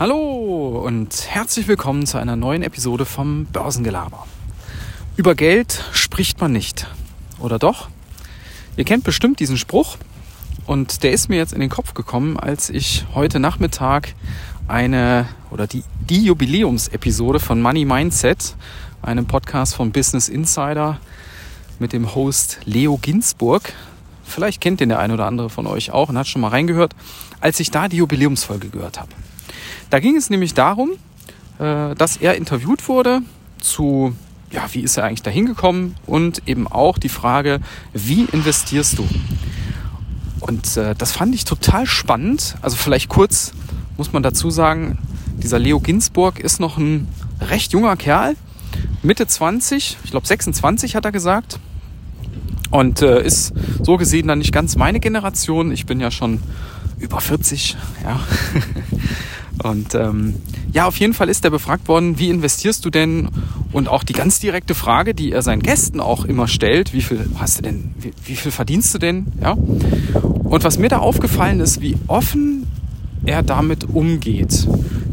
Hallo und herzlich willkommen zu einer neuen Episode vom Börsengelaber. Über Geld spricht man nicht, oder doch? Ihr kennt bestimmt diesen Spruch und der ist mir jetzt in den Kopf gekommen, als ich heute Nachmittag eine oder die, die Jubiläumsepisode von Money Mindset, einem Podcast von Business Insider mit dem Host Leo Ginsburg, vielleicht kennt den der eine oder andere von euch auch und hat schon mal reingehört, als ich da die Jubiläumsfolge gehört habe. Da ging es nämlich darum, äh, dass er interviewt wurde zu, ja, wie ist er eigentlich da hingekommen und eben auch die Frage, wie investierst du? Und äh, das fand ich total spannend. Also vielleicht kurz muss man dazu sagen, dieser Leo Ginsburg ist noch ein recht junger Kerl, Mitte 20, ich glaube 26 hat er gesagt. Und äh, ist so gesehen dann nicht ganz meine Generation. Ich bin ja schon über 40, ja. Und ähm, ja, auf jeden Fall ist er befragt worden, wie investierst du denn? Und auch die ganz direkte Frage, die er seinen Gästen auch immer stellt, wie viel hast du denn, wie, wie viel verdienst du denn? Ja. Und was mir da aufgefallen ist, wie offen er damit umgeht.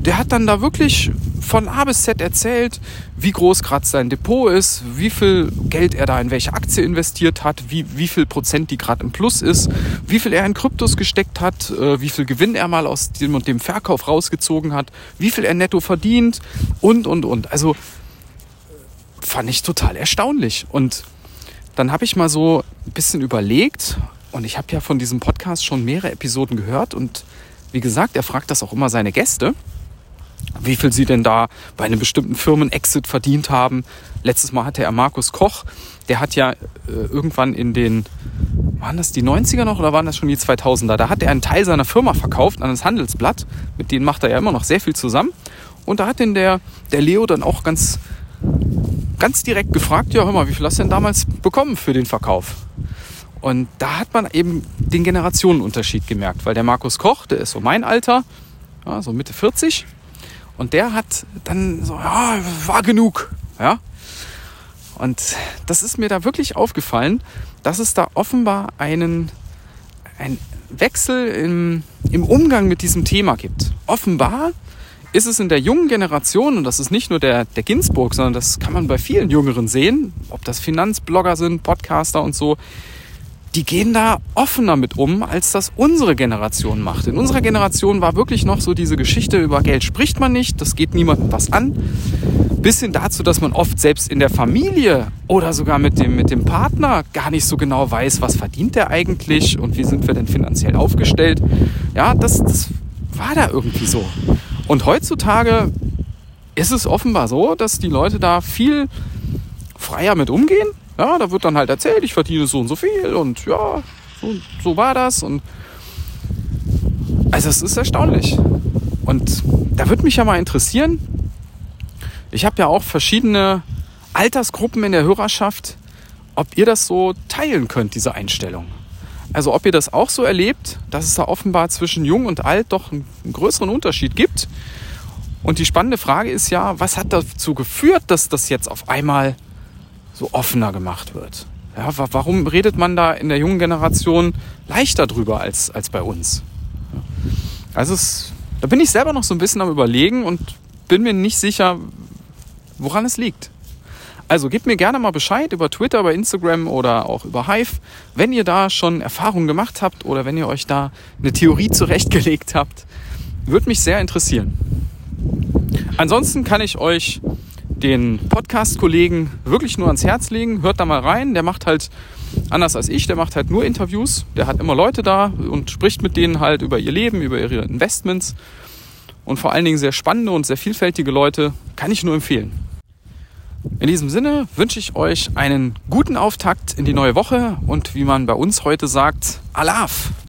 Der hat dann da wirklich von A bis Z erzählt, wie groß gerade sein Depot ist, wie viel Geld er da in welche Aktie investiert hat, wie, wie viel Prozent die gerade im Plus ist, wie viel er in Kryptos gesteckt hat, äh, wie viel Gewinn er mal aus dem und dem Verkauf rausgezogen hat, wie viel er netto verdient und, und, und. Also fand ich total erstaunlich. Und dann habe ich mal so ein bisschen überlegt und ich habe ja von diesem Podcast schon mehrere Episoden gehört und wie gesagt, er fragt das auch immer seine Gäste, wie viel sie denn da bei einem bestimmten Firmen-Exit verdient haben. Letztes Mal hatte er Markus Koch, der hat ja äh, irgendwann in den, waren das die 90er noch oder waren das schon die 2000er? Da hat er einen Teil seiner Firma verkauft an das Handelsblatt. Mit denen macht er ja immer noch sehr viel zusammen. Und da hat den der, der Leo dann auch ganz, ganz direkt gefragt, ja hör mal, wie viel hast du denn damals bekommen für den Verkauf? Und da hat man eben den Generationenunterschied gemerkt, weil der Markus Koch, der ist so mein Alter, ja, so Mitte 40, und der hat dann so, ja, war genug, ja. Und das ist mir da wirklich aufgefallen, dass es da offenbar einen, einen Wechsel im, im Umgang mit diesem Thema gibt. Offenbar ist es in der jungen Generation, und das ist nicht nur der, der Ginsburg, sondern das kann man bei vielen Jüngeren sehen, ob das Finanzblogger sind, Podcaster und so, die gehen da offener mit um, als das unsere Generation macht. In unserer Generation war wirklich noch so diese Geschichte über Geld spricht man nicht, das geht niemandem was an. Bis hin dazu, dass man oft selbst in der Familie oder sogar mit dem, mit dem Partner gar nicht so genau weiß, was verdient der eigentlich und wie sind wir denn finanziell aufgestellt. Ja, das, das war da irgendwie so. Und heutzutage ist es offenbar so, dass die Leute da viel freier mit umgehen ja, da wird dann halt erzählt, ich verdiene so und so viel und ja, so, so war das. Und also es ist erstaunlich. Und da würde mich ja mal interessieren, ich habe ja auch verschiedene Altersgruppen in der Hörerschaft, ob ihr das so teilen könnt, diese Einstellung. Also ob ihr das auch so erlebt, dass es da offenbar zwischen jung und alt doch einen größeren Unterschied gibt. Und die spannende Frage ist ja, was hat dazu geführt, dass das jetzt auf einmal so offener gemacht wird. Ja, warum redet man da in der jungen Generation leichter drüber als, als bei uns? Also es, da bin ich selber noch so ein bisschen am Überlegen und bin mir nicht sicher, woran es liegt. Also gebt mir gerne mal Bescheid über Twitter, über Instagram oder auch über Hive, wenn ihr da schon Erfahrungen gemacht habt oder wenn ihr euch da eine Theorie zurechtgelegt habt. Würde mich sehr interessieren. Ansonsten kann ich euch den Podcast-Kollegen wirklich nur ans Herz legen. Hört da mal rein. Der macht halt anders als ich. Der macht halt nur Interviews. Der hat immer Leute da und spricht mit denen halt über ihr Leben, über ihre Investments. Und vor allen Dingen sehr spannende und sehr vielfältige Leute. Kann ich nur empfehlen. In diesem Sinne wünsche ich euch einen guten Auftakt in die neue Woche und wie man bei uns heute sagt, Alaf!